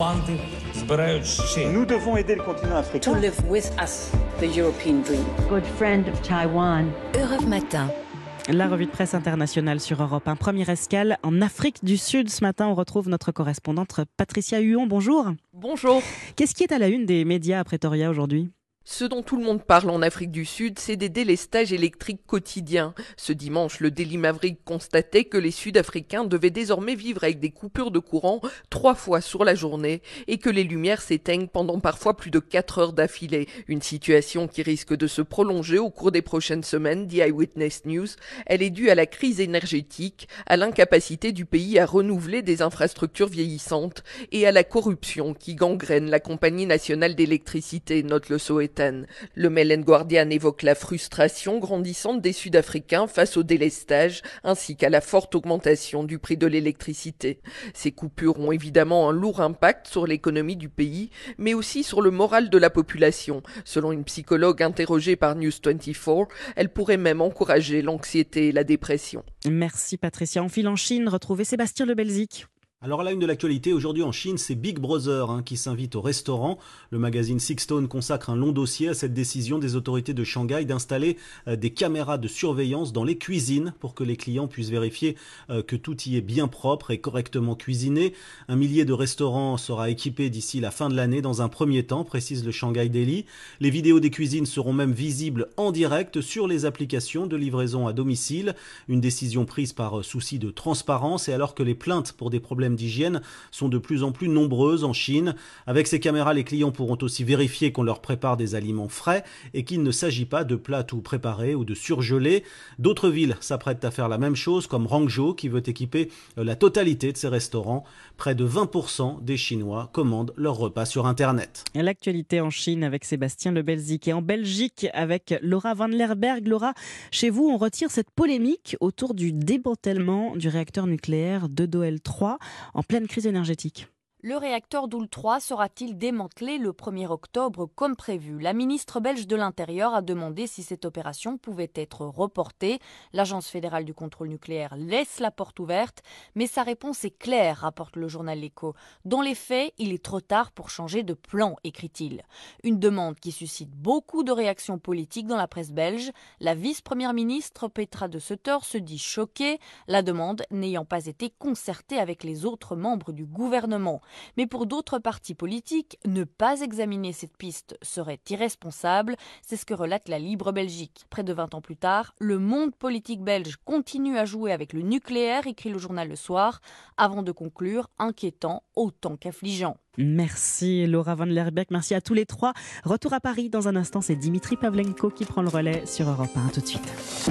Nous devons aider le continent africain. To live with us, the European dream. Good friend of Taiwan. Europe Matin. La revue de presse internationale sur Europe. Un premier escale en Afrique du Sud. Ce matin, on retrouve notre correspondante Patricia Huon. Bonjour. Bonjour. Qu'est-ce qui est à la une des médias à Pretoria aujourd'hui? Ce dont tout le monde parle en Afrique du Sud, c'est des délestages électriques quotidiens. Ce dimanche, le Daily Maverick constatait que les Sud-Africains devaient désormais vivre avec des coupures de courant trois fois sur la journée et que les lumières s'éteignent pendant parfois plus de quatre heures d'affilée. Une situation qui risque de se prolonger au cours des prochaines semaines, dit Eyewitness News. Elle est due à la crise énergétique, à l'incapacité du pays à renouveler des infrastructures vieillissantes et à la corruption qui gangrène la compagnie nationale d'électricité, note le Soweto. Le Mellen Guardian évoque la frustration grandissante des Sud-Africains face au délestage ainsi qu'à la forte augmentation du prix de l'électricité. Ces coupures ont évidemment un lourd impact sur l'économie du pays, mais aussi sur le moral de la population. Selon une psychologue interrogée par News 24, elle pourrait même encourager l'anxiété et la dépression. Merci Patricia. En file en Chine, retrouvez Sébastien Le Belzic. Alors la une de l'actualité aujourd'hui en Chine, c'est Big Brother hein, qui s'invite au restaurant. Le magazine Sixstone consacre un long dossier à cette décision des autorités de Shanghai d'installer euh, des caméras de surveillance dans les cuisines pour que les clients puissent vérifier euh, que tout y est bien propre et correctement cuisiné. Un millier de restaurants sera équipé d'ici la fin de l'année dans un premier temps, précise le Shanghai Daily. Les vidéos des cuisines seront même visibles en direct sur les applications de livraison à domicile. Une décision prise par euh, souci de transparence et alors que les plaintes pour des problèmes d'hygiène sont de plus en plus nombreuses en Chine. Avec ces caméras, les clients pourront aussi vérifier qu'on leur prépare des aliments frais et qu'il ne s'agit pas de plats tout préparés ou de surgelés. D'autres villes s'apprêtent à faire la même chose, comme Rangzhou qui veut équiper euh, la totalité de ses restaurants. Près de 20% des Chinois commandent leurs repas sur Internet. L'actualité en Chine avec Sébastien Lebelzik et en Belgique avec Laura Van Lerberg. Laura, chez vous, on retire cette polémique autour du démantèlement du réacteur nucléaire de Doel 3 en pleine crise énergétique. Le réacteur Doul 3 sera-t-il démantelé le 1er octobre comme prévu? La ministre belge de l'Intérieur a demandé si cette opération pouvait être reportée. L'Agence fédérale du contrôle nucléaire laisse la porte ouverte, mais sa réponse est claire, rapporte le journal L'Echo. Dans les faits, il est trop tard pour changer de plan, écrit-il. Une demande qui suscite beaucoup de réactions politiques dans la presse belge. La vice-première ministre Petra de Sutter se dit choquée, la demande n'ayant pas été concertée avec les autres membres du gouvernement. Mais pour d'autres partis politiques, ne pas examiner cette piste serait irresponsable, c'est ce que relate la Libre Belgique. Près de 20 ans plus tard, le monde politique belge continue à jouer avec le nucléaire, écrit le journal Le Soir, avant de conclure inquiétant autant qu'affligeant. Merci Laura Van Lerberg, merci à tous les trois. Retour à Paris dans un instant, c'est Dimitri Pavlenko qui prend le relais sur Europe 1. tout de suite.